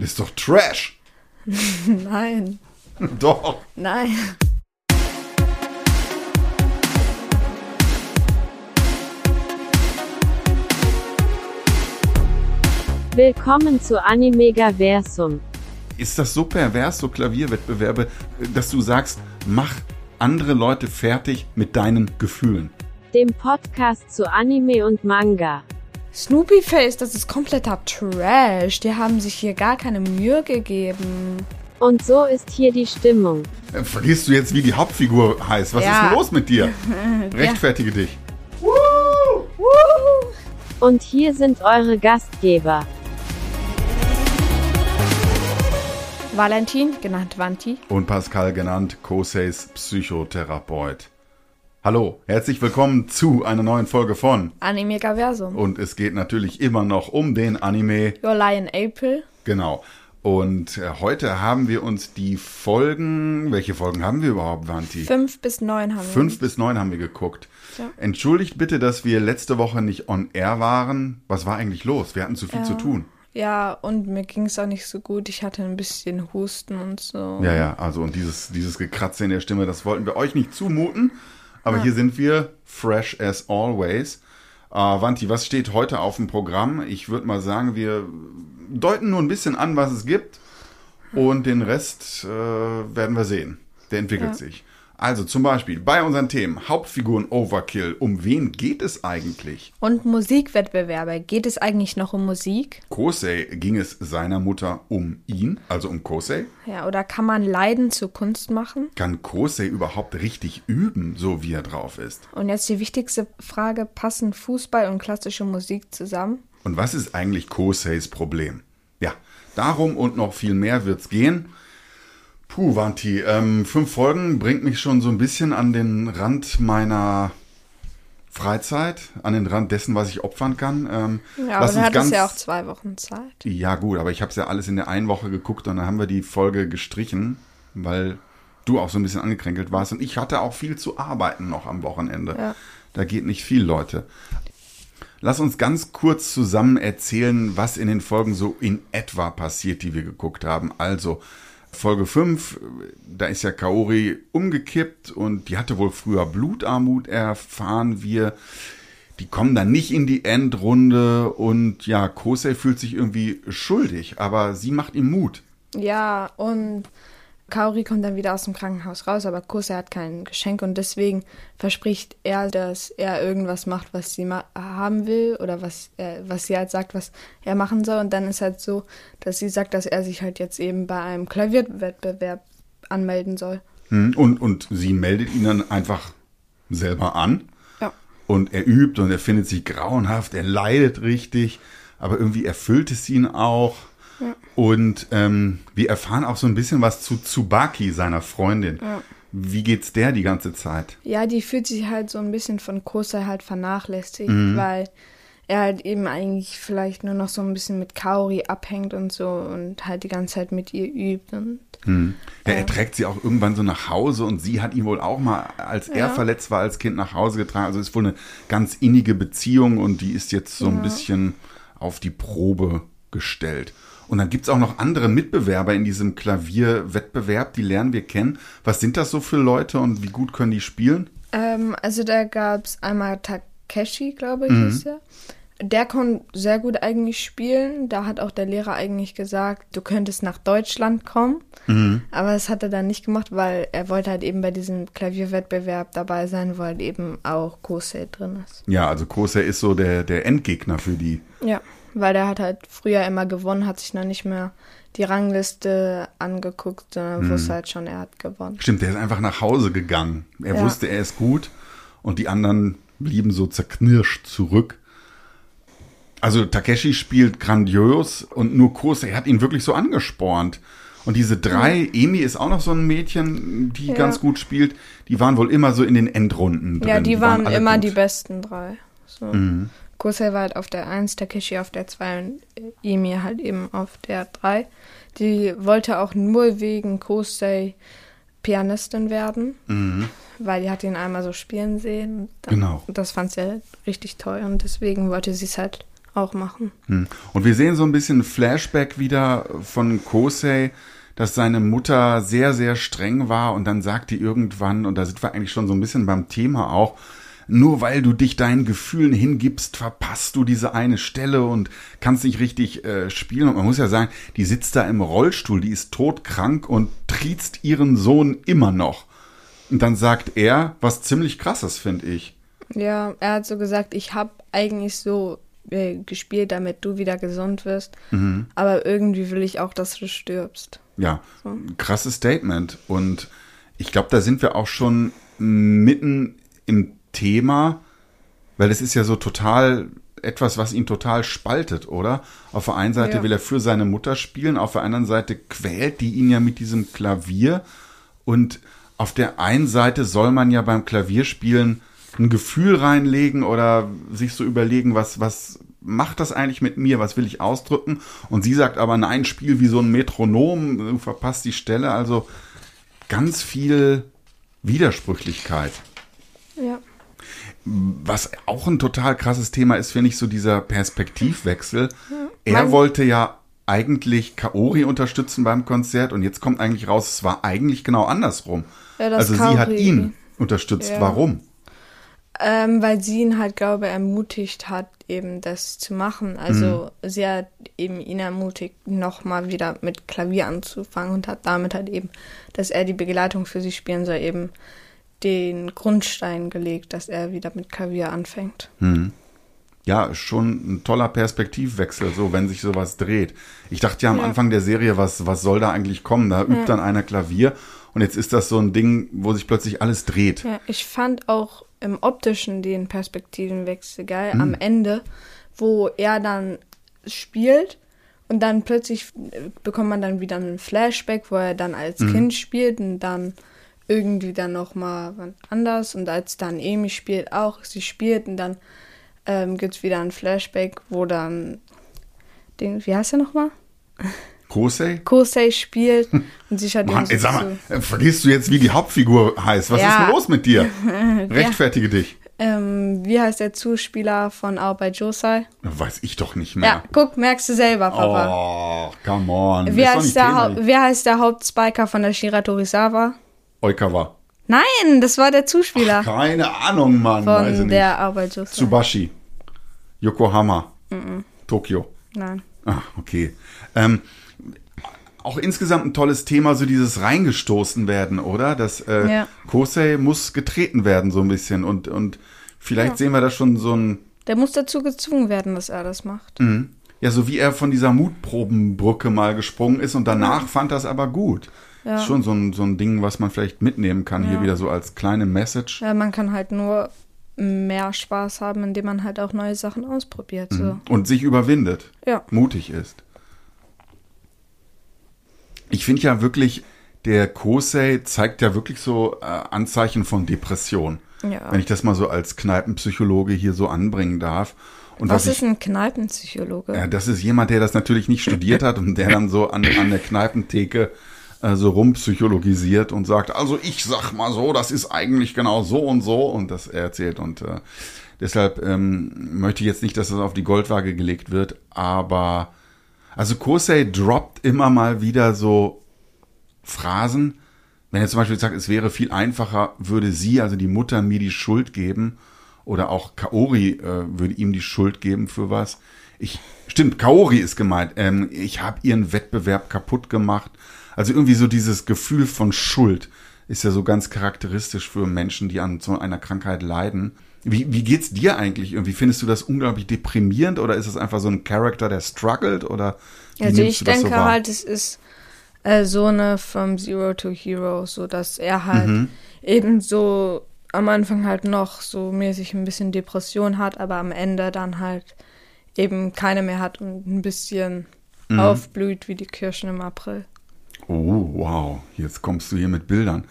Das ist doch Trash. Nein. Doch. Nein. Willkommen zu Animegaversum. Ist das so pervers, so Klavierwettbewerbe, dass du sagst, mach andere Leute fertig mit deinen Gefühlen? Dem Podcast zu Anime und Manga. Snoopy Face, das ist kompletter Trash. Die haben sich hier gar keine Mühe gegeben. Und so ist hier die Stimmung. Äh, Vergisst du jetzt, wie die Hauptfigur heißt? Was Ja. ist los mit dir? Rechtfertige dich. Und hier sind eure Gastgeber. Valentin, genannt Vanti. Und Pascal genannt Koseis Psychotherapeut. Hallo, herzlich willkommen zu einer neuen Folge von. Animegaversum. Und es geht natürlich immer noch um den Anime. Your Lion April. Genau. Und äh, heute haben wir uns die Folgen, welche Folgen haben wir überhaupt, Vanti? Fünf bis neun haben wir. Fünf bis neun haben wir geguckt. Ja. Entschuldigt bitte, dass wir letzte Woche nicht on air waren. Was war eigentlich los? Wir hatten zu viel Ja. zu tun. Ja, und mir ging es auch nicht so gut. Ich hatte ein bisschen Husten und so. Ja, ja, also und dieses, dieses Gekratze in der Stimme, das wollten wir euch nicht zumuten. Aber hier sind wir, fresh as always. Äh, Vanti, was steht heute auf dem Programm? Ich würde mal sagen, wir deuten nur ein bisschen an, was es gibt. Und den Rest äh, werden wir sehen. Der entwickelt Ja. sich. Also zum Beispiel bei unseren Themen Hauptfiguren Overkill. Um wen geht es eigentlich? Und Musikwettbewerbe. Geht es eigentlich noch um Musik? Kosei ging es seiner Mutter um ihn, also um Kosei. Ja, oder kann man Leiden zu Kunst machen? Kann Kosei überhaupt richtig üben, so wie er drauf ist? Und jetzt die wichtigste Frage: Passen Fußball und klassische Musik zusammen? Und was ist eigentlich Koseis Problem? Ja, darum und noch viel mehr wird's gehen. Puh, Vanti, ähm, fünf Folgen bringt mich schon so ein bisschen an den Rand meiner Freizeit, an den Rand dessen, was ich opfern kann. Ähm, Ja, aber du hattest ganz- ja auch zwei Wochen Zeit. Ja, gut, aber ich habe es ja alles in der einen Woche geguckt und dann haben wir die Folge gestrichen, weil du auch so ein bisschen angekränkelt warst und ich hatte auch viel zu arbeiten noch am Wochenende. Ja. Da geht nicht viel, Leute. Lass uns ganz kurz zusammen erzählen, was in den Folgen so in etwa passiert, die wir geguckt haben. Also, Folge 5, da ist ja Kaori umgekippt und die hatte wohl früher Blutarmut, erfahren wir. Die kommen dann nicht in die Endrunde und ja, Kosei fühlt sich irgendwie schuldig, aber sie macht ihm Mut. Ja, und Kaori kommt dann wieder aus dem Krankenhaus raus, aber Kose hat kein Geschenk und deswegen verspricht er, dass er irgendwas macht, was sie ma haben will oder was, er, was sie halt sagt, was er machen soll. Und dann ist halt so, dass sie sagt, dass er sich halt jetzt eben bei einem Klavierwettbewerb anmelden soll. Hm, Und, und sie meldet ihn dann einfach selber an. Ja. Und er übt und er findet sich grauenhaft, er leidet richtig, aber irgendwie erfüllt es ihn auch. Und ähm, wir erfahren auch so ein bisschen was zu Tsubaki, seiner Freundin. Wie geht's der die ganze Zeit? Ja, die fühlt sich halt so ein bisschen von Kosei halt vernachlässigt, Mhm. weil er halt eben eigentlich vielleicht nur noch so ein bisschen mit Kaori abhängt und so und halt die ganze Zeit mit ihr übt und Ja, er trägt sie auch irgendwann so nach Hause und sie hat ihn wohl auch mal, als er Ja. verletzt war, als Kind nach Hause getragen. Also ist wohl eine ganz innige Beziehung und die ist jetzt so ein bisschen auf die Probe gestellt. Und dann gibt's auch noch andere Mitbewerber in diesem Klavierwettbewerb, die lernen wir kennen. Was sind das so für Leute und wie gut können die spielen? Ähm, also da gab's einmal Takeshi, glaube ich, Mhm. hieß er. Der konnte sehr gut eigentlich spielen. Da hat auch der Lehrer eigentlich gesagt, du könntest nach Deutschland kommen. Mhm. Aber das hat er dann nicht gemacht, weil er wollte halt eben bei diesem Klavierwettbewerb dabei sein, wo halt eben auch Kosei drin ist. Ja, also Kosei ist so der, der Endgegner für die. Ja, weil der hat halt früher immer gewonnen, hat sich noch nicht mehr die Rangliste angeguckt, sondern Mhm. wusste halt schon, er hat gewonnen. Stimmt, der ist einfach nach Hause gegangen. Er Ja. wusste, er ist gut und die anderen blieben so zerknirscht zurück. Also Takeshi spielt grandios und nur Kosei hat ihn wirklich so angespornt. Und diese drei, Emi ist auch noch so ein Mädchen, die Ja. ganz gut spielt, die waren wohl immer so in den Endrunden drin. Ja, die, waren, alle immer gut. die besten drei. So. Kosei war halt auf der 1, Takeshi auf der 2 und Emi halt eben auf der 3. Die wollte auch nur wegen Kosei Pianistin werden, weil die hat ihn einmal so spielen sehen. Dann- Genau. Das fand sie halt richtig toll und deswegen wollte sie es halt auch machen. Hm. Und wir sehen so ein bisschen Flashback wieder von Kosei, dass seine Mutter sehr, sehr streng war und dann sagt die irgendwann, und da sind wir eigentlich schon so ein bisschen beim Thema auch, nur weil du dich deinen Gefühlen hingibst, verpasst du diese eine Stelle und kannst nicht richtig äh, spielen. Und man muss ja sagen, die sitzt da im Rollstuhl, die ist todkrank und triezt ihren Sohn immer noch. Und dann sagt er, was ziemlich krasses, finde ich. Ja, er hat so gesagt, ich habe eigentlich so äh, gespielt, damit du wieder gesund wirst. Mhm. Aber irgendwie will ich auch, dass du stirbst. Ja, krasses Statement. Und ich glaube, da sind wir auch schon mitten im Thema, weil es ist ja so total etwas, was ihn total spaltet, oder? Auf der einen Seite Ja. will er für seine Mutter spielen, auf der anderen Seite quält die ihn ja mit diesem Klavier. Und auf der einen Seite soll man ja beim Klavierspielen ein Gefühl reinlegen oder sich so überlegen, was, was macht das eigentlich mit mir, was will ich ausdrücken? Und sie sagt aber, nein, spiel wie so ein Metronom, du verpasst die Stelle. Also ganz viel Widersprüchlichkeit. Ja. Was auch ein total krasses Thema ist, finde ich, so dieser Perspektivwechsel. Er Man- wollte ja eigentlich Kaori unterstützen beim Konzert und jetzt kommt eigentlich raus, es war eigentlich genau andersrum. Ja, also sie hat Kaori- ihn unterstützt. Ja. Warum? Ähm, weil sie ihn halt, glaube ich, ermutigt hat, eben das zu machen. Also sie hat eben ihn ermutigt, nochmal wieder mit Klavier anzufangen und hat damit halt eben, dass er die Begleitung für sie spielen soll, eben den Grundstein gelegt, dass er wieder mit Klavier anfängt. Ja, schon ein toller Perspektivwechsel, so wenn sich sowas dreht. Ich dachte ja am Ja. Anfang der Serie, was, was soll da eigentlich kommen? Da übt dann einer Klavier und jetzt ist das so ein Ding, wo sich plötzlich alles dreht. Ja, ich fand auch im optischen den Perspektivenwechsel geil Hm. am Ende, wo er dann spielt und dann plötzlich bekommt man dann wieder einen Flashback, wo er dann als Hm. Kind spielt und dann irgendwie dann nochmal anders und als dann Amy spielt auch, sie spielt und dann ähm, gibt es wieder ein Flashback, wo dann den, wie heißt er nochmal? Kosei? Kosei spielt und sich halt Mann, ey, so, sag mal, äh, vergisst du jetzt, wie die Hauptfigur heißt? Was Ja. ist denn los mit dir? Rechtfertige dich. ähm, wie heißt der Zuspieler von Auch bei Josai? Weiß ich doch nicht Ja, mehr. guck, merkst du selber, Papa. Oh, come on. Wie heißt, der. Haupt, wer heißt der Hauptspiker von der Shira Torizawa? Oikawa. Nein, das war der Zuspieler Keine Ahnung, Mann. weiß ich von nicht. der Arbeit Josai. Tsubashi. Yokohama. Tokio. Nein. Ah, okay. Ähm, auch insgesamt ein tolles Thema, so dieses reingestoßen werden, oder? Das äh, Ja. Kosei muss getreten werden, so ein bisschen. Und, und vielleicht sehen wir da schon so ein, Der muss dazu gezwungen werden, dass er das macht. Mhm. ja, so wie er von dieser Mutprobenbrücke mal gesprungen ist und danach fand das aber gut. Ja. Ist schon so ein, so ein Ding, was man vielleicht mitnehmen kann, hier Ja. wieder so als kleine Message. Ja, man kann halt nur mehr Spaß haben, indem man halt auch neue Sachen ausprobiert. So. Und sich überwindet. Ja. mutig ist. Ich finde ja wirklich, der Kosei zeigt ja wirklich so äh, Anzeichen von Depression. Ja. Wenn ich das mal so als Kneipenpsychologe hier so anbringen darf. Und Was was, ist ich, ein Kneipenpsychologe? ja, das ist jemand, der das natürlich nicht studiert hat und der dann so an, an der Kneipentheke äh, so rumpsychologisiert und sagt, also ich sag mal so, das ist eigentlich genau so und so und das er erzählt und äh, deshalb ähm, möchte ich jetzt nicht, dass das auf die Goldwaage gelegt wird, aber also Kosei droppt immer mal wieder so Phrasen, wenn er zum Beispiel sagt, es wäre viel einfacher, würde sie, also die Mutter, mir die Schuld geben oder auch Kaori äh, würde ihm die Schuld geben für was. Ich, stimmt, Kaori ist gemeint. Ähm, ich habe ihren Wettbewerb kaputt gemacht. Also irgendwie so dieses Gefühl von Schuld ist ja so ganz charakteristisch für Menschen, die an so einer Krankheit leiden. Wie, wie geht's dir eigentlich irgendwie? Findest du das unglaublich deprimierend oder ist es einfach so ein Charakter, der struggelt oder Also ich denke so halt, es ist äh, so eine From Zero to Hero, so dass er halt Mhm. eben so am Anfang halt noch so mäßig ein bisschen Depression hat, aber am Ende dann halt eben keine mehr hat und ein bisschen Mhm. aufblüht wie die Kirschen im April. Oh, wow. Jetzt kommst du hier mit Bildern.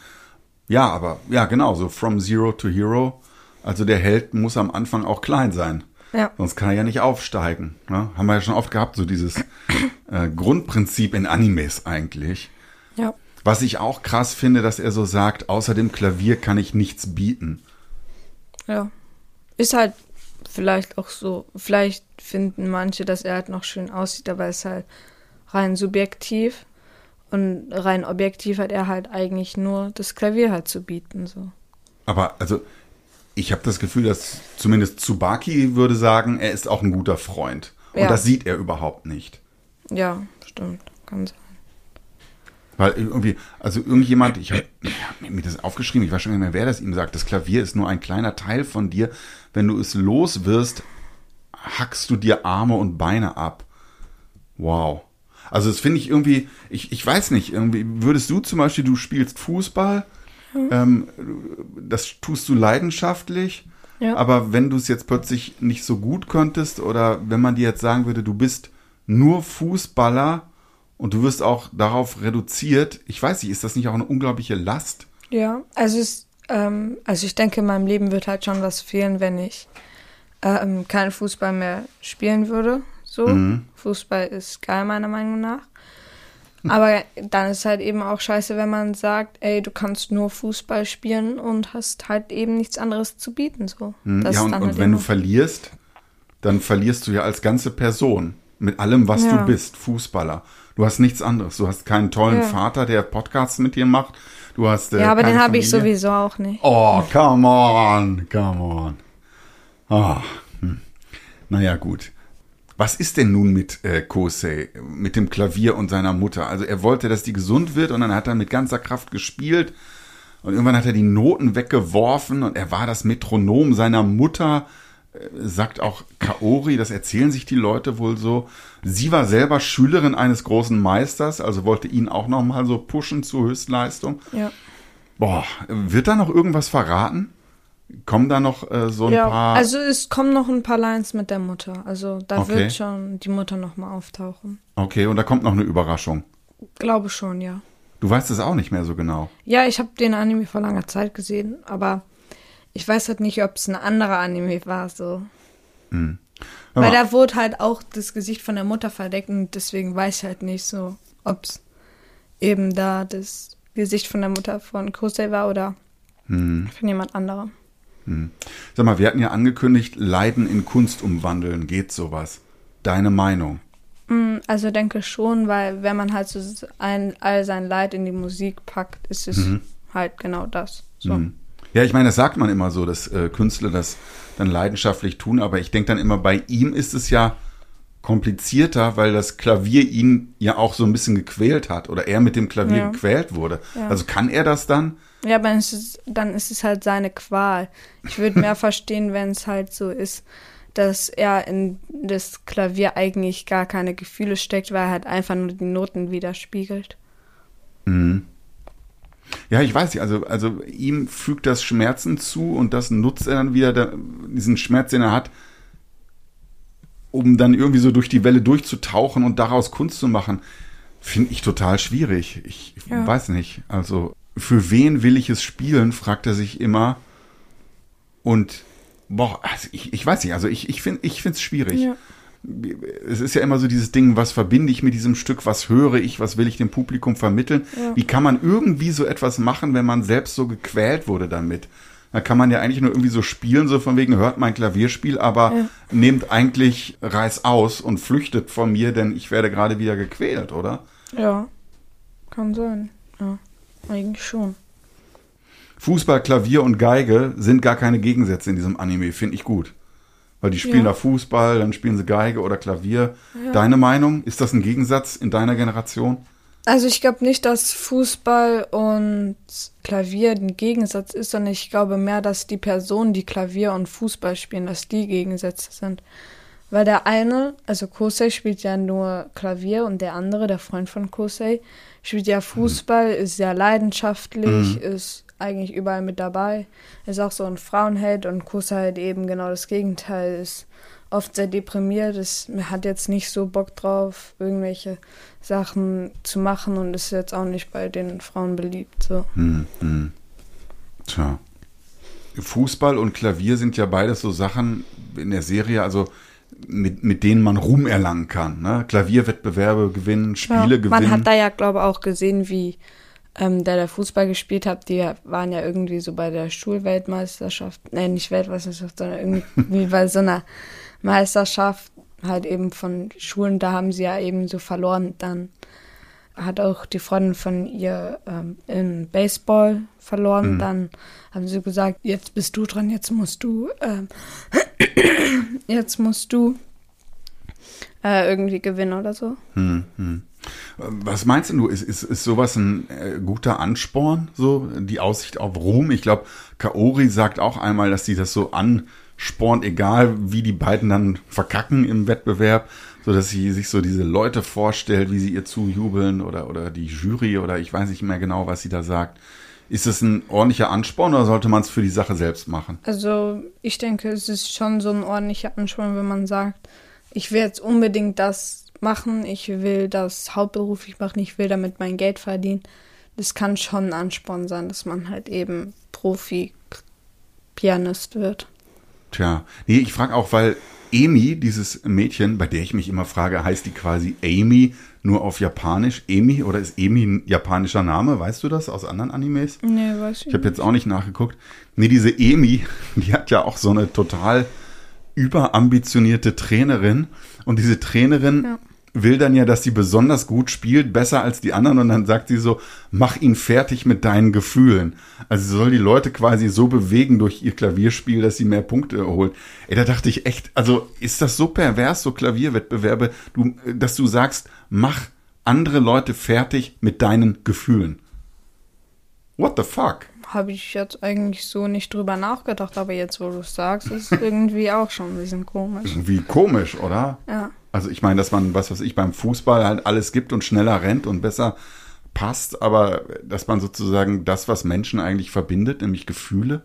Ja, aber, ja, genau, so from zero to hero. Also der Held muss am Anfang auch klein sein. Ja. Sonst kann er ja nicht aufsteigen. Ne? Haben wir ja schon oft gehabt, so dieses äh, Grundprinzip in Animes eigentlich. Ja. Was ich auch krass finde, dass er so sagt, außer dem Klavier kann ich nichts bieten. Ja. Ist halt vielleicht auch so, vielleicht finden manche, dass er halt noch schön aussieht, aber es ist halt rein subjektiv. Und rein objektiv hat er halt eigentlich nur das Klavier halt zu bieten. So. Aber also, ich habe das Gefühl, dass zumindest Tsubaki würde sagen, er ist auch ein guter Freund. Und Ja. das sieht er überhaupt nicht. Ja, stimmt. Kann sein. Weil irgendwie, also irgendjemand, ich habe mir das aufgeschrieben, ich weiß schon nicht mehr, wer das ihm sagt, das Klavier ist nur ein kleiner Teil von dir. Wenn du es los wirst, hackst du dir Arme und Beine ab. Wow. Also das finde ich irgendwie, ich, ich weiß nicht, irgendwie würdest du zum Beispiel, du spielst Fußball, ähm, das tust du leidenschaftlich, Ja. aber wenn du es jetzt plötzlich nicht so gut könntest oder wenn man dir jetzt sagen würde, du bist nur Fußballer und du wirst auch darauf reduziert, ich weiß nicht, ist das nicht auch eine unglaubliche Last? Ja, also es, ähm, also ich denke, in meinem Leben wird halt schon was fehlen, wenn ich ähm, keinen Fußball mehr spielen würde. So, Fußball ist geil meiner Meinung nach. Aber dann ist halt eben auch scheiße, wenn man sagt, ey, du kannst nur Fußball spielen und hast halt eben nichts anderes zu bieten. So. Hm, Das ja, und, dann und halt wenn du verlierst, dann verlierst du ja als ganze Person. Mit allem, was Ja. du bist, Fußballer. Du hast nichts anderes. Du hast keinen tollen Ja. Vater, der Podcasts mit dir macht. Du hast. Äh, ja, aber den habe ich sowieso auch nicht. Oh, come on, come on. Ah, hm. Naja, gut. Was ist denn nun mit äh, Kosei, mit dem Klavier und seiner Mutter? Also er wollte, dass die gesund wird und dann hat er mit ganzer Kraft gespielt und irgendwann hat er die Noten weggeworfen und er war das Metronom seiner Mutter, äh, sagt auch Kaori, das erzählen sich die Leute wohl so. Sie war selber Schülerin eines großen Meisters, also wollte ihn auch nochmal so pushen zur Höchstleistung. Ja. Boah, wird da noch irgendwas verraten? Kommen da noch äh, so ein ja, paar. also es kommen noch ein paar Lines mit der Mutter. Also da Okay. wird schon die Mutter nochmal auftauchen. okay, und da kommt noch eine Überraschung. Glaube schon, ja. Du weißt es auch nicht mehr so genau. Ja, ich habe den Anime vor langer Zeit gesehen, aber ich weiß halt nicht, ob es ein anderer Anime war, so. Hör Weil da wurde halt auch das Gesicht von der Mutter verdeckt und deswegen weiß ich halt nicht so, ob es eben da das Gesicht von der Mutter von Kosei war oder Hm. von jemand anderem. Sag mal, wir hatten ja angekündigt, Leiden in Kunst umwandeln. Geht sowas? Deine Meinung? Mm, Also denke schon, weil wenn man halt so ein, all sein Leid in die Musik packt, ist es halt genau das. So. Hm. Ja, ich meine, das sagt man immer so, dass äh, Künstler das dann leidenschaftlich tun, aber ich denke dann immer, bei ihm ist es ja komplizierter, weil das Klavier ihn ja auch so ein bisschen gequält hat oder er mit dem Klavier Ja. gequält wurde. Ja. Also kann er das dann? Ja, aber es ist, dann ist es halt seine Qual. Ich würde mehr verstehen, wenn es halt so ist, dass er in das Klavier eigentlich gar keine Gefühle steckt, weil er halt einfach nur die Noten widerspiegelt. Ja, ich weiß nicht, also, also ihm fügt das Schmerzen zu und das nutzt er dann wieder, diesen Schmerz, den er hat, um dann irgendwie so durch die Welle durchzutauchen und daraus Kunst zu machen, finde ich total schwierig. Ich Ja. weiß nicht. Also, für wen will ich es spielen, fragt er sich immer. Und, boah, also ich, ich weiß nicht, also ich, ich finde ich es schwierig. Ja. Es ist ja immer so dieses Ding, was verbinde ich mit diesem Stück, was höre ich, was will ich dem Publikum vermitteln? Ja. Wie kann man irgendwie so etwas machen, wenn man selbst so gequält wurde damit? Da kann man ja eigentlich nur irgendwie so spielen, so von wegen, hört mein Klavierspiel, aber Ja. nehmt eigentlich Reiß aus und flüchtet von mir, denn ich werde gerade wieder gequält, oder? Ja, kann sein. Ja, eigentlich schon. Fußball, Klavier und Geige sind gar keine Gegensätze in diesem Anime, finde ich gut. Weil die spielen Ja. da Fußball, dann spielen sie Geige oder Klavier. Deine Meinung? Ist das ein Gegensatz in deiner Generation? Also ich glaube nicht, dass Fußball und Klavier ein Gegensatz ist, sondern ich glaube mehr, dass die Personen, die Klavier und Fußball spielen, dass die Gegensätze sind. Weil der eine, also Kosei spielt ja nur Klavier und der andere, der Freund von Kosei, spielt ja Fußball, ist sehr leidenschaftlich, ist eigentlich überall mit dabei, ist auch so ein Frauenheld und Kosei halt eben genau das Gegenteil, ist oft sehr deprimiert, ist, hat jetzt nicht so Bock drauf, irgendwelche Sachen zu machen und ist jetzt auch nicht bei den Frauen beliebt. So. Hm, hm. Tja. Fußball und Klavier sind ja beides so Sachen in der Serie, also mit, mit denen man Ruhm erlangen kann. Ne? Klavierwettbewerbe gewinnen, Spiele ja, gewinnen. Man hat da ja, glaube ich, auch gesehen, wie ähm, der der Fußball gespielt hat, die waren ja irgendwie so bei der Schulweltmeisterschaft, nein, nicht Weltmeisterschaft, sondern irgendwie bei so einer Meisterschaft halt eben von Schulen, da haben sie ja eben so verloren. Dann hat auch die Freundin von ihr ähm, im Baseball verloren. Mhm. Dann haben sie gesagt, jetzt bist du dran, jetzt musst du, ähm, jetzt musst du äh, irgendwie gewinnen oder so. Hm, hm. Was meinst du, ist, ist, ist sowas ein äh, guter Ansporn, so die Aussicht auf Ruhm? Ich glaube, Kaori sagt auch einmal, dass sie das so anspornt, egal wie die beiden dann verkacken im Wettbewerb, so dass sie sich so diese Leute vorstellt, wie sie ihr zujubeln oder, oder die Jury oder ich weiß nicht mehr genau, was sie da sagt. Ist es ein ordentlicher Ansporn oder sollte man es für die Sache selbst machen? Also ich denke, es ist schon so ein ordentlicher Ansporn, wenn man sagt, ich will jetzt unbedingt das machen, ich will das hauptberuflich machen, ich will damit mein Geld verdienen. Das kann schon ein Ansporn sein, dass man halt eben Profi-Pianist wird. Tja, nee, ich frage auch, weil Amy, dieses Mädchen, bei der ich mich immer frage, heißt die quasi Amy nur auf Japanisch? Amy oder ist Amy ein japanischer Name? Weißt du das aus anderen Animes? Nee, weiß ich Ich habe jetzt auch nicht nachgeguckt. Nee, diese Amy, die hat ja auch so eine total überambitionierte Trainerin. Und diese Trainerin Ja. Will dann ja, dass sie besonders gut spielt, besser als die anderen. Und dann sagt sie so, mach ihn fertig mit deinen Gefühlen. Also sie soll die Leute quasi so bewegen durch ihr Klavierspiel, dass sie mehr Punkte holen. Ey, da dachte ich echt, also ist das so pervers, so Klavierwettbewerbe, du, dass du sagst, mach andere Leute fertig mit deinen Gefühlen. What the fuck? Habe ich jetzt eigentlich so nicht drüber nachgedacht, aber jetzt, wo du es sagst, ist es irgendwie auch schon ein bisschen komisch. Wie komisch, oder? Ja. Also ich meine, dass man, was weiß ich, beim Fußball halt alles gibt und schneller rennt und besser passt, aber dass man sozusagen das, was Menschen eigentlich verbindet, nämlich Gefühle,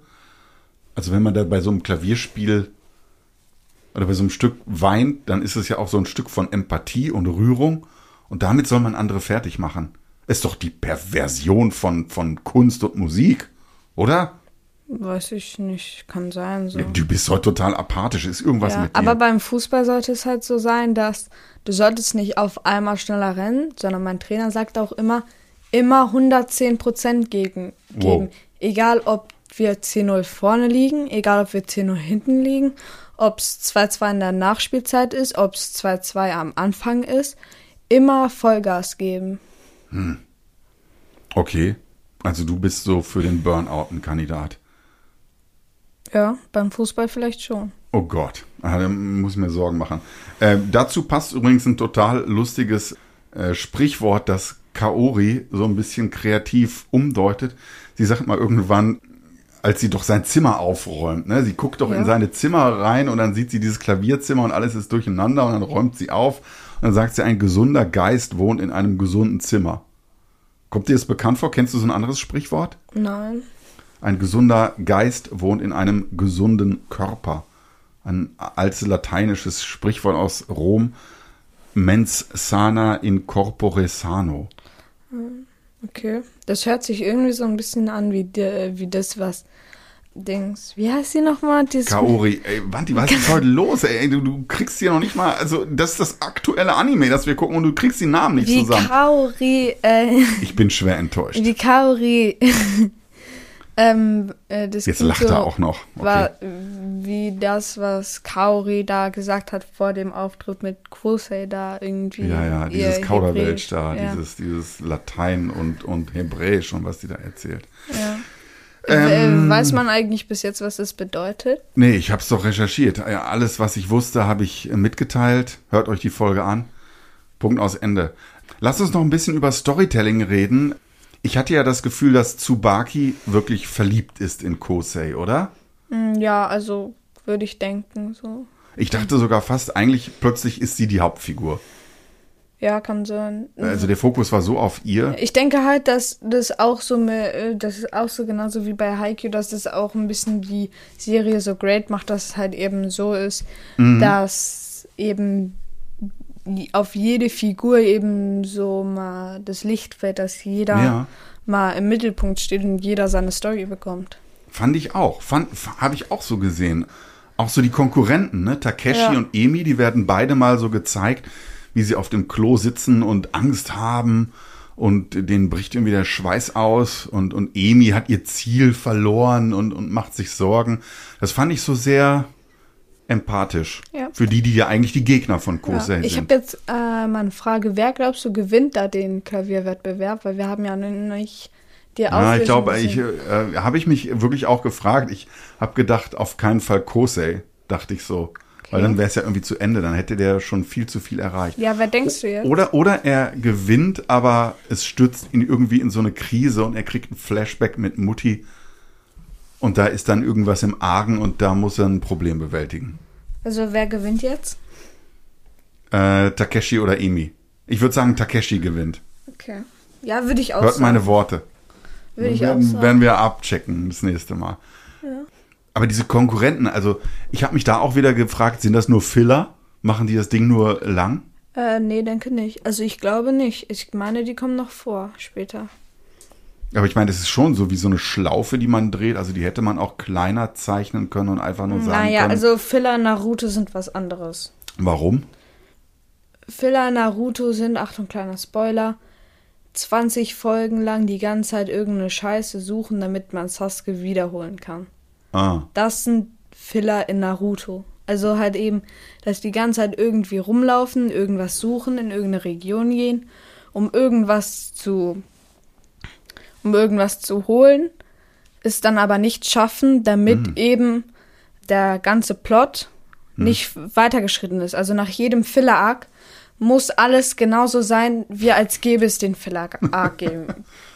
also wenn man da bei so einem Klavierspiel oder bei so einem Stück weint, dann ist es ja auch so ein Stück von Empathie und Rührung und damit soll man andere fertig machen. Ist doch die Perversion von, von Kunst und Musik, oder? Weiß ich nicht, kann sein so. Du bist heute total apathisch, ist irgendwas Ja, mit dir. aber beim Fußball sollte es halt so sein, dass du solltest nicht auf einmal schneller rennen, sondern mein Trainer sagt auch immer, immer 110 Prozent gegen, Wow. geben. Egal, ob wir 10-0 vorne liegen, egal, ob wir 10-0 hinten liegen, ob es 2-2 in der Nachspielzeit ist, ob es 2-2 am Anfang ist, immer Vollgas geben. Okay, also du bist so für den Burnout ein Kandidat. Ja, beim Fußball vielleicht schon. Oh Gott, ah, da muss ich mir Sorgen machen. Äh, dazu passt übrigens ein total lustiges äh, Sprichwort, das Kaori so ein bisschen kreativ umdeutet. Sie sagt mal irgendwann, als sie doch sein Zimmer aufräumt, ne? sie guckt doch Ja. in seine Zimmer rein und dann sieht sie dieses Klavierzimmer und alles ist durcheinander und dann räumt sie auf und dann sagt sie, ein gesunder Geist wohnt in einem gesunden Zimmer. Kommt dir das bekannt vor? Kennst du so ein anderes Sprichwort? Nein. Ein gesunder Geist wohnt in einem gesunden Körper. Ein altes lateinisches Sprichwort aus Rom. Mens sana in corpore sano. Okay. Das hört sich irgendwie so ein bisschen an wie, der, wie das, was Dings. Wie heißt sie nochmal? Kaori, ey, Wanti, was ist heute los? Ey, du, du kriegst hier noch nicht mal, also das ist das aktuelle Anime, das wir gucken und du kriegst die Namen nicht wie zusammen. Kaori, äh, Ich bin schwer enttäuscht. wie Kaori. ähm, äh, das Jetzt lacht er auch noch. Okay. War wie das, was Kaori da gesagt hat vor dem Auftritt mit da irgendwie. Ja, ja, dieses Kauderwelsch da, ja. dieses, dieses Latein und, und Hebräisch und was die da erzählt. Ja. Ähm, äh, weiß man eigentlich bis jetzt, was das bedeutet? Nee, ich hab's doch recherchiert. Ja, alles, was ich wusste, habe ich äh, mitgeteilt. Hört euch die Folge an. Punkt aus Ende. Lasst uns noch ein bisschen über Storytelling reden. Ich hatte ja das Gefühl, dass Tsubaki wirklich verliebt ist in Kosei, oder? Hm, Ja, also würde ich denken so. Ich dachte sogar fast, eigentlich plötzlich ist sie die Hauptfigur. Ja, kann sein. Also der Fokus war so auf ihr. Ich denke halt, dass das auch so, äh, das ist auch so genauso wie bei Haikyuu, dass das auch ein bisschen die Serie so great macht, dass es halt eben so ist, Mhm. dass eben auf jede Figur eben so mal das Licht fällt, dass jeder Ja. mal im Mittelpunkt steht und jeder seine Story bekommt. Fand ich auch. Fand, habe ich auch so gesehen. Auch so die Konkurrenten, ne? Takeshi Ja. und Emi, die werden beide mal so gezeigt, wie sie auf dem Klo sitzen und Angst haben und denen bricht irgendwie der Schweiß aus und, und Emi hat ihr Ziel verloren und, und macht sich Sorgen. Das fand ich so sehr empathisch. Ja. Für die, die ja eigentlich die Gegner von Kosei Ja, ich sind. habe jetzt äh, mal eine Frage. Wer glaubst du gewinnt da den Klavierwettbewerb? Weil wir haben ja nicht die Ja, ich Auflösung glaube, ich gesehen. äh, habe ich mich wirklich auch gefragt. Ich habe gedacht, auf keinen Fall Kosei, dachte ich so. Weil dann wäre es ja irgendwie zu Ende, dann hätte der schon viel zu viel erreicht. Ja, wer denkst du jetzt? Oder, oder er gewinnt, aber es stürzt ihn irgendwie in so eine Krise und er kriegt ein Flashback mit Mutti und da ist dann irgendwas im Argen und da muss er ein Problem bewältigen. Also wer gewinnt jetzt? Äh, Takeshi oder Emi? Ich würde sagen, Takeshi gewinnt. Okay. Ja, würde ich auch Hört sagen. meine Worte. Würde ich auch werden, sagen. werden wir abchecken das nächste Mal. Aber diese Konkurrenten, also ich habe mich da auch wieder gefragt, sind das nur Filler? Machen die das Ding nur lang? Äh, nee, denke nicht. Also ich glaube nicht. Ich meine, die kommen noch vor, später. Aber ich meine, das ist schon so wie so eine Schlaufe, die man dreht. Also die hätte man auch kleiner zeichnen können und einfach nur sagen Naja, können. also Filler Naruto sind was anderes. warum? Filler Naruto sind, Achtung, kleiner Spoiler, 20 Folgen lang die ganze Zeit irgendeine Scheiße suchen, damit man Sasuke wiederholen kann. Ah, Das sind Filler in Naruto. Also halt eben, dass die ganze Zeit irgendwie rumlaufen, irgendwas suchen, in irgendeine Region gehen, um irgendwas zu, um irgendwas zu holen, es dann aber nicht schaffen, damit eben der ganze Plot nicht weitergeschritten ist. Also nach jedem Filler-Arc muss alles genauso sein, wie als gäbe es den Filler-Arc geben.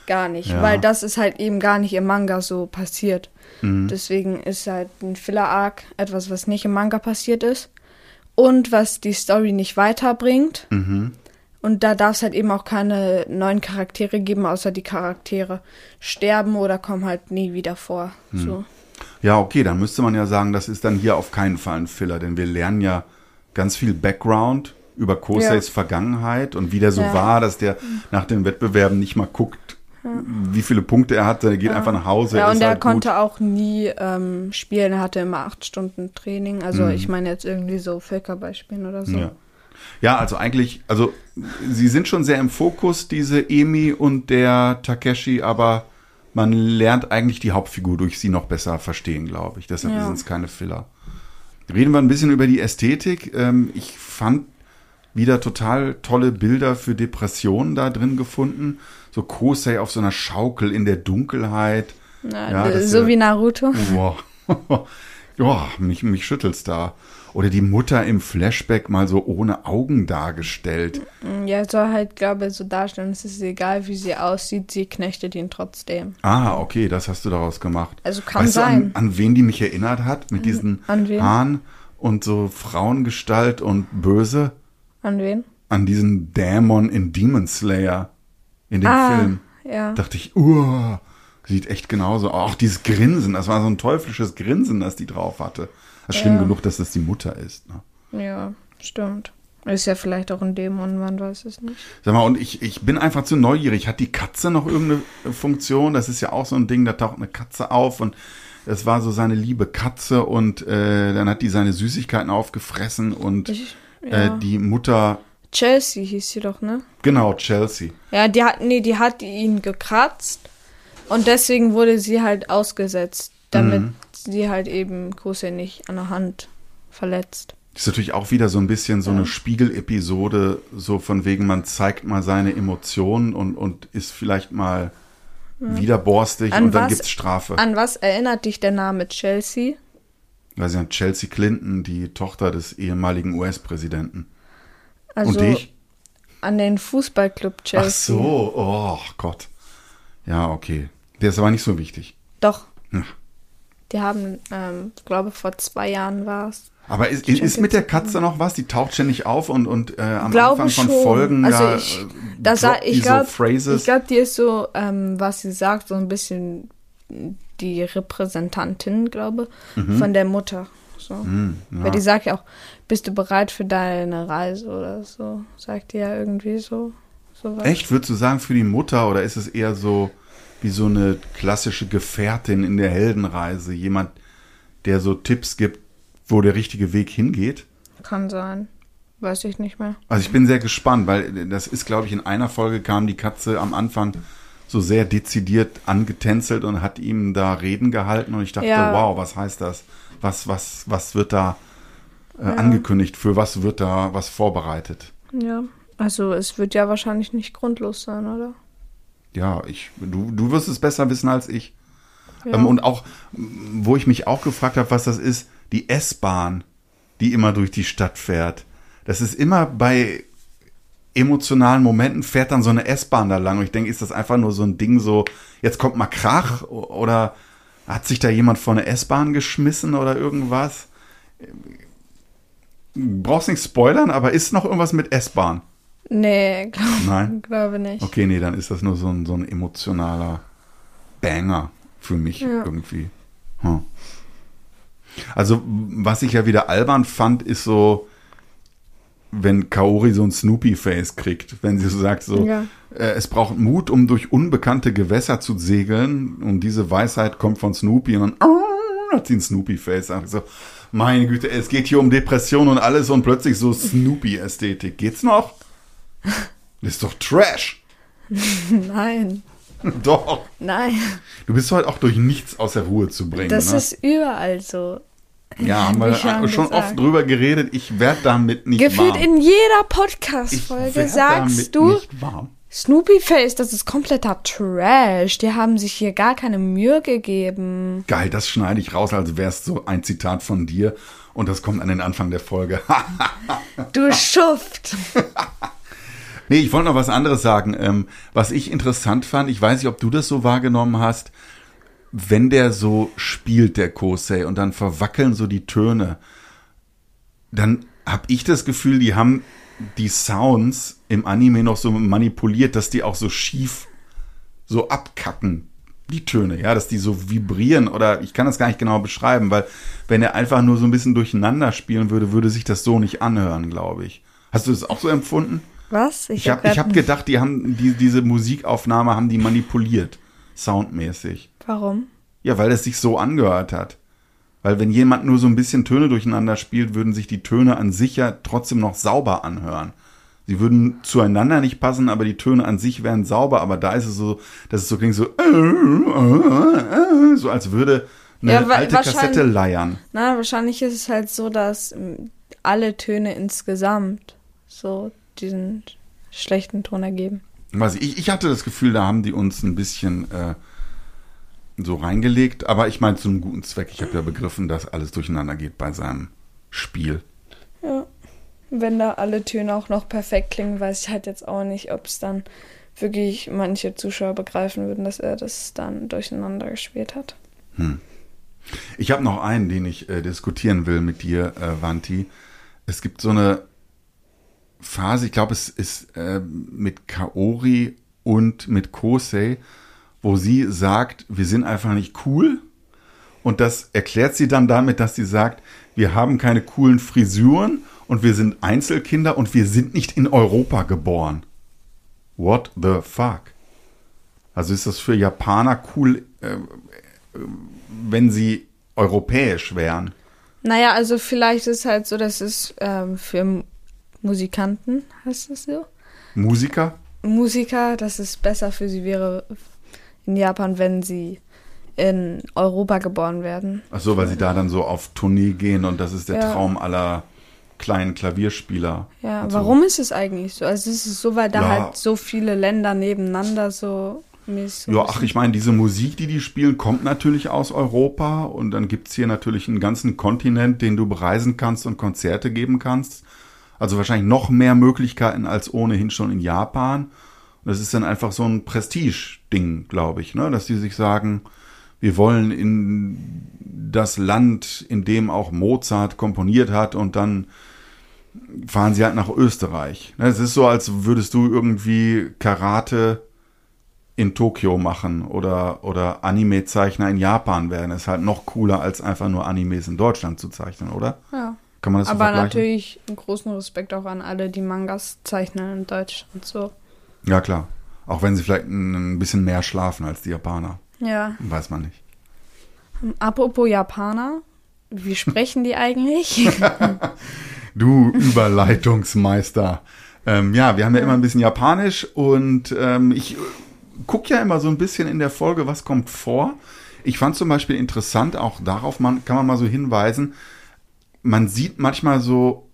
gar nicht, Ja. weil das ist halt eben gar nicht im Manga so passiert. Deswegen ist halt ein Filler-Arc etwas, was nicht im Manga passiert ist und was die Story nicht weiterbringt. Und da darf es halt eben auch keine neuen Charaktere geben, außer die Charaktere sterben oder kommen halt nie wieder vor. So. ja, okay, dann müsste man ja sagen, das ist dann hier auf keinen Fall ein Filler, denn wir lernen ja ganz viel Background über Koseis Ja. Vergangenheit und wie der so Ja. war, dass der nach den Wettbewerben nicht mal guckt, wie viele Punkte er hatte. Er geht einfach nach Hause. Ja, und er halt konnte gut. auch nie ähm, spielen. Er hatte immer acht Stunden Training. Also ich meine jetzt irgendwie so Völkerballspielen oder so. Ja. Ja, also eigentlich, also sie sind schon sehr im Fokus, diese Emi und der Takeshi, aber man lernt eigentlich die Hauptfigur durch sie noch besser verstehen, glaube ich. Deshalb Ja. sind es keine Filler. Reden wir ein bisschen über die Ästhetik. Ähm, ich fand wieder total tolle Bilder für Depressionen da drin gefunden. So Kosei auf so einer Schaukel in der Dunkelheit. Na, Ja, so wie Naruto. Wow. ja, mich, mich schüttelt's da. Oder die Mutter im Flashback mal so ohne Augen dargestellt. Ja, soll halt, glaube ich, so darstellen, es ist egal, wie sie aussieht, sie knechtet ihn trotzdem. Ah, okay, das hast du daraus gemacht. Also kann weißt sein. Du, an, an wen die mich erinnert hat? Mit diesen an wen? Haaren und so Frauengestalt und Böse? An wen? An diesen Dämon in Demon Slayer in dem Ah, Film. ja. Dachte ich, uh, sieht echt genauso. Auch dieses Grinsen, das war so ein teuflisches Grinsen, das die drauf hatte. Das ist schlimm Ja. genug, dass das die Mutter ist. Ne? Ja, stimmt. Ist ja vielleicht auch ein Dämon, man weiß es nicht. Sag mal, und ich, ich bin einfach zu neugierig. Hat die Katze noch irgendeine Funktion? Das ist ja auch so ein Ding, da taucht eine Katze auf und es war so seine liebe Katze und äh, dann hat die seine Süßigkeiten aufgefressen und Ich, ja. äh, die Mutter, Chelsea hieß sie doch, ne? genau, Chelsea. Ja, die hat, nee, die hat ihn gekratzt und deswegen wurde sie halt ausgesetzt, damit Mhm. sie halt eben Kose nicht an der Hand verletzt. Ist natürlich auch wieder so ein bisschen so eine Spiegelepisode, so von wegen, man zeigt mal seine Emotionen und, und ist vielleicht mal widerborstig An und dann was- gibt's Strafe. An was erinnert dich der Name Chelsea? Weil sie hat Chelsea Clinton, die Tochter des ehemaligen US-Präsidenten. Also und dich? an den Fußballclub Chelsea. Ach so, oh Gott. Ja, okay. Der ist aber nicht so wichtig. Doch. Hm. Die haben, ähm, glaube vor zwei Jahren war es. Aber ist, ist mit der Katze noch was? Die taucht ständig auf und, und äh, am glaube Anfang von schon. Folgen also da, ich, äh, da ich glaube, so Phrases. ich glaube, die ist so, ähm, was sie sagt, so ein bisschen die Repräsentantin, glaube, von der Mutter. So. Hm, ja. Weil die sagt ja auch, bist du bereit für deine Reise oder so? Sagt die ja irgendwie so. so was. Echt, würdest du sagen, für die Mutter oder ist es eher so wie so eine klassische Gefährtin in der Heldenreise? Jemand, der so Tipps gibt, wo der richtige Weg hingeht? Kann sein. Weiß ich nicht mehr. Also ich bin sehr gespannt, weil das ist, glaube ich, in einer Folge kam die Katze am Anfang so sehr dezidiert angetänzelt und hat ihm da Reden gehalten und ich dachte, Ja. wow, was heißt das? Was, was, was wird da äh, angekündigt? Für was wird da was vorbereitet? Ja. Also es wird ja wahrscheinlich nicht grundlos sein, oder? Ja, ich, du, du wirst es besser wissen als ich. Ja. Ähm, und auch, wo ich mich auch gefragt habe, was das ist, die S-Bahn, die immer durch die Stadt fährt. Das ist immer bei emotionalen Momenten fährt dann so eine S-Bahn da lang. Und ich denke, ist das einfach nur so ein Ding so, jetzt kommt mal Krach oder hat sich da jemand vor eine S-Bahn geschmissen oder irgendwas? Brauchst nicht spoilern, aber ist noch irgendwas mit S-Bahn? Nee, glaube Nein? glaube nicht. Okay, nee, dann ist das nur so ein, so ein emotionaler Banger für mich Ja. irgendwie. Hm. Also, was ich ja wieder albern fand, ist so, wenn Kaori so ein Snoopy-Face kriegt, wenn sie so sagt, so, Ja. äh, es braucht Mut, um durch unbekannte Gewässer zu segeln und diese Weisheit kommt von Snoopy und dann hat sie ein Snoopy-Face. So, meine Güte, es geht hier um Depression und alles und plötzlich so Snoopy-Ästhetik. Geht's noch? Das ist doch Trash. Nein, Doch. nein. Du bist halt auch durch nichts aus der Ruhe zu bringen. Das ne? ist überall so. ja, haben wir schon schon oft drüber geredet. Ich werde damit nicht Gefühlt warm. in jeder Podcast-Folge sagst du, nicht warm. Snoopy Face, das ist kompletter Trash. Die haben sich hier gar keine Mühe gegeben. Geil, das schneide ich raus, als wäre es so ein Zitat von dir. Und das kommt an den Anfang der Folge. Du Schuft. Nee, ich wollte noch was anderes sagen. Ähm, was ich interessant fand, ich weiß nicht, ob du das so wahrgenommen hast, wenn der so spielt, der Kosei, und dann verwackeln so die Töne, dann habe ich das Gefühl, die haben die Sounds im Anime noch so manipuliert, dass die auch so schief so abkacken, die Töne, ja, dass die so vibrieren oder ich kann das gar nicht genau beschreiben, weil wenn er einfach nur so ein bisschen durcheinander spielen würde, würde sich das so nicht anhören, glaube ich. Hast du das auch so empfunden? Was? Ich habe ich hab gedacht, die haben die, diese Musikaufnahme haben die manipuliert, soundmäßig. Warum? Ja, weil es sich so angehört hat. Weil wenn jemand nur so ein bisschen Töne durcheinander spielt, würden sich die Töne an sich ja trotzdem noch sauber anhören. Sie würden zueinander nicht passen, aber die Töne an sich wären sauber. Aber da ist es so, dass es so klingt so, so als würde eine Ja, alte Kassette leiern. Na, wahrscheinlich ist es halt so, dass ähm, alle Töne insgesamt so diesen schlechten Ton ergeben. Ich, ich, hatte das Gefühl, da haben die uns ein bisschen äh, so reingelegt, aber ich meine zu einem guten Zweck. Ich habe ja begriffen, dass alles durcheinander geht bei seinem Spiel. Ja. Wenn da alle Töne auch noch perfekt klingen, weiß ich halt jetzt auch nicht, ob es dann wirklich manche Zuschauer begreifen würden, dass er das dann durcheinander gespielt hat. Ich habe noch einen, den ich äh, diskutieren will mit dir, äh, Vanti. Es gibt so eine Phase, ich glaube, es ist äh, mit Kaori und mit Kosei, wo sie sagt, wir sind einfach nicht cool. Und das erklärt sie dann damit, dass sie sagt, wir haben keine coolen Frisuren und wir sind Einzelkinder und wir sind nicht in Europa geboren. What the fuck? Also ist das für Japaner cool, äh, wenn sie europäisch wären? Naja, also vielleicht ist halt so, dass es ähm, für Musikanten, heißt das so? Musiker? Musiker, dass es besser für sie wäre in Japan, wenn sie in Europa geboren werden. Ach so, weil sie da dann so auf Tournee gehen und das ist der Ja. Traum aller kleinen Klavierspieler. Ja, so. warum ist es eigentlich so? Also es ist so, weil da Ja. halt so viele Länder nebeneinander so mäßig. Ja, ach, ich meine, diese Musik, die die spielen, kommt natürlich aus Europa und dann gibt's hier natürlich einen ganzen Kontinent, den du bereisen kannst und Konzerte geben kannst. Also wahrscheinlich noch mehr Möglichkeiten als ohnehin schon in Japan. Das ist dann einfach so ein Prestige-Ding, glaube ich, ne? dass die sich sagen, wir wollen in das Land, in dem auch Mozart komponiert hat und dann fahren sie halt nach Österreich. Ne, Es ist so, als würdest du irgendwie Karate in Tokio machen oder, oder Anime-Zeichner in Japan werden. ist halt noch cooler, als einfach nur Animes in Deutschland zu zeichnen, oder? Ja. Kann man das so Aber vergleichen? natürlich einen großen Respekt auch an alle, die Mangas zeichnen in Deutsch und so. Ja, klar. Auch wenn sie vielleicht ein bisschen mehr schlafen als die Japaner. Ja. Weiß man nicht. Apropos Japaner, wie sprechen die eigentlich? Du Überleitungsmeister. Ähm, ja, wir haben ja immer ein bisschen Japanisch und ähm, ich gucke ja immer so ein bisschen in der Folge, was kommt vor. Ich fand zum Beispiel interessant, auch darauf man, kann man mal so hinweisen, man sieht manchmal so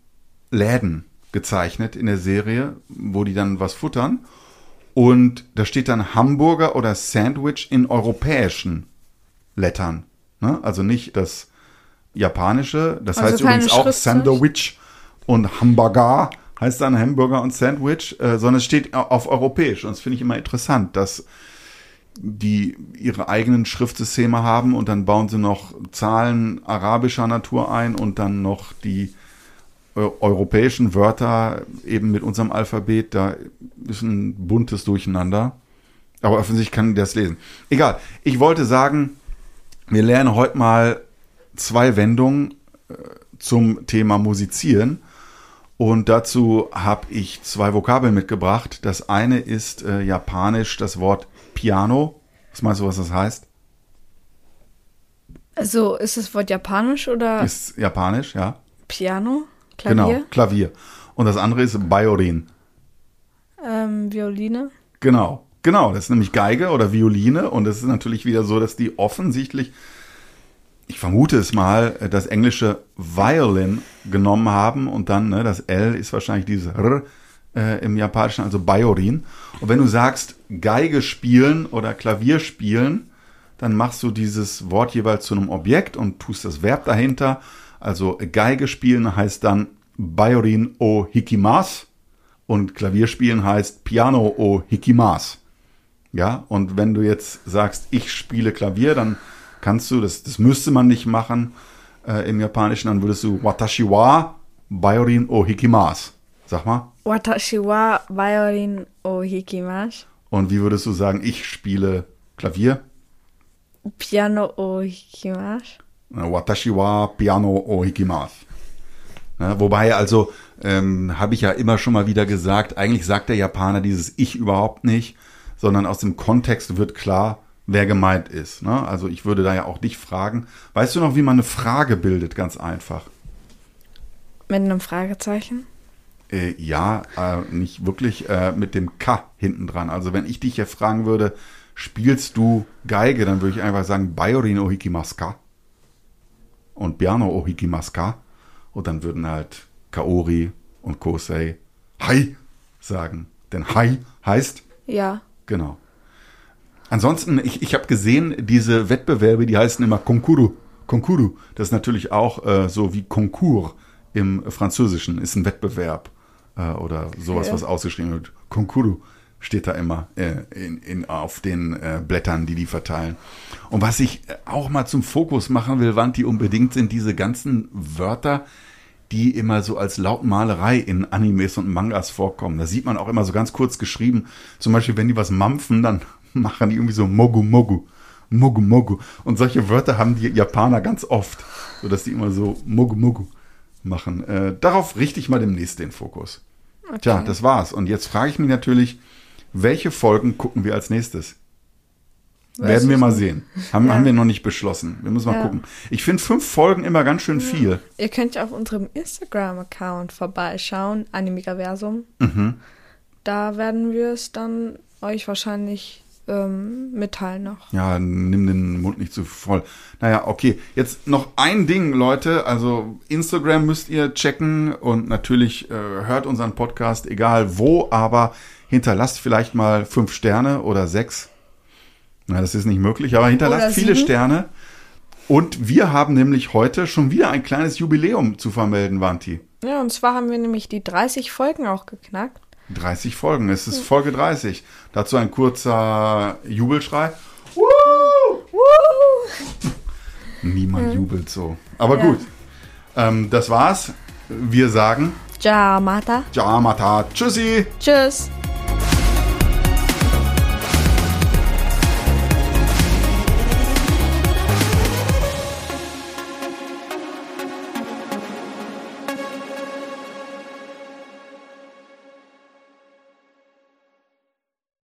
Läden gezeichnet in der Serie, wo die dann was futtern. Und da steht dann Hamburger oder Sandwich in europäischen Lettern. Ne? Also nicht das japanische. Das Also heißt übrigens auch? Sandwich und Hamburger heißt dann Hamburger und Sandwich, äh, sondern es steht auf europäisch. Und das finde ich immer interessant, dass die ihre eigenen Schriftsysteme haben und dann bauen sie noch Zahlen arabischer Natur ein und dann noch die äh, europäischen Wörter eben mit unserem Alphabet. Da ist ein buntes Durcheinander. Aber offensichtlich kann ich das lesen. Egal. Ich wollte sagen, wir lernen heute mal zwei Wendungen äh, zum Thema Musizieren. Und dazu habe ich zwei Vokabeln mitgebracht. Das eine ist äh, japanisch das Wort Piano. Was meinst du, was das heißt? Also ist das Wort japanisch oder Ist japanisch, ja. Piano? Klavier? Genau, Klavier. Und das andere ist Bayorin. Ähm, Violine? Genau, genau. Das ist nämlich Geige oder Violine. Und es ist natürlich wieder so, dass die offensichtlich, ich vermute es mal, das englische Violin genommen haben und dann, ne, das L ist wahrscheinlich dieses R äh, im Japanischen, also Bayorin. Und wenn du sagst Geige spielen oder Klavier spielen, dann machst du dieses Wort jeweils zu einem Objekt und tust das Verb dahinter. Also Geige spielen heißt dann Bayorin o hikimas und Klavier spielen heißt Piano o hikimas. Ja, und wenn du jetzt sagst, ich spiele Klavier, dann kannst du, das, das müsste man nicht machen äh, im Japanischen, dann würdest du Watashi wa Bayorin o hikimas. Sag mal. Watashi wa Violin o hikimasu. Und wie würdest du sagen, ich spiele Klavier? Piano o hikimasu. Watashi wa Piano o hikimasu. Ja, wobei, also, ähm, habe ich ja immer schon mal wieder gesagt, eigentlich sagt der Japaner dieses Ich überhaupt nicht, sondern aus dem Kontext wird klar, wer gemeint ist. Ne? Also ich würde da ja auch dich fragen. Weißt du noch, wie man eine Frage bildet? Ganz einfach. Mit einem Fragezeichen? Äh, ja, äh, nicht wirklich äh, mit dem K hinten dran. Also wenn ich dich jetzt fragen würde, spielst du Geige, dann würde ich einfach sagen, Bayorin o hikimasu ka? Und Piano o hikimasu ka? Und dann würden halt Kaori und Kosei Hai sagen. Denn Hai heißt, Ja. genau. Ansonsten, ich, ich habe gesehen, diese Wettbewerbe, die heißen immer Konkuru. Konkuru, das ist natürlich auch äh, so wie Concours im Französischen, ist ein Wettbewerb äh, oder sowas, was ausgeschrieben wird. Konkuru steht da immer äh, in, in, auf den äh, Blättern, die die verteilen. Und was ich äh, auch mal zum Fokus machen will, Wanti, unbedingt sind diese ganzen Wörter, die immer so als Lautmalerei in Animes und Mangas vorkommen. Da sieht man auch immer so ganz kurz geschrieben, zum Beispiel, wenn die was mampfen, dann machen die irgendwie so Mogu Mogu, Mogu Mogu. Und solche Wörter haben die Japaner ganz oft, sodass die immer so Mogu Mogu machen. Äh, darauf richte ich mal demnächst den Fokus. Tja, das war's. Und jetzt frage ich mich natürlich, welche Folgen gucken wir als nächstes? Weiß Werden wir mal sehen. Haben, Ja. haben wir noch nicht beschlossen. Wir müssen mal Ja. gucken. Ich finde fünf Folgen immer ganz schön viel. Ihr könnt ja auf unserem Instagram-Account vorbeischauen, Animigaversum. Mhm. Da werden wir es dann euch wahrscheinlich ähm, mitteilen noch. Ja, nimm den Mund nicht zu voll. Naja, okay. Jetzt noch ein Ding, Leute. Also Instagram müsst ihr checken und natürlich äh, hört unseren Podcast, egal wo, aber hinterlasst vielleicht mal fünf Sterne oder sechs. Na, das ist nicht möglich, aber hinterlasst Oder viele sieben. Sterne. Und wir haben nämlich heute schon wieder ein kleines Jubiläum zu vermelden, Wanti. Ja, und zwar haben wir nämlich die 30 Folgen auch geknackt. 30 Folgen. Es ist Folge 30. Dazu ein kurzer Jubelschrei. Niemand jubelt so. Aber Ja. gut. Ähm, das war's. Wir sagen Ciao, Mata. Jamata. Tschüssi. Tschüss.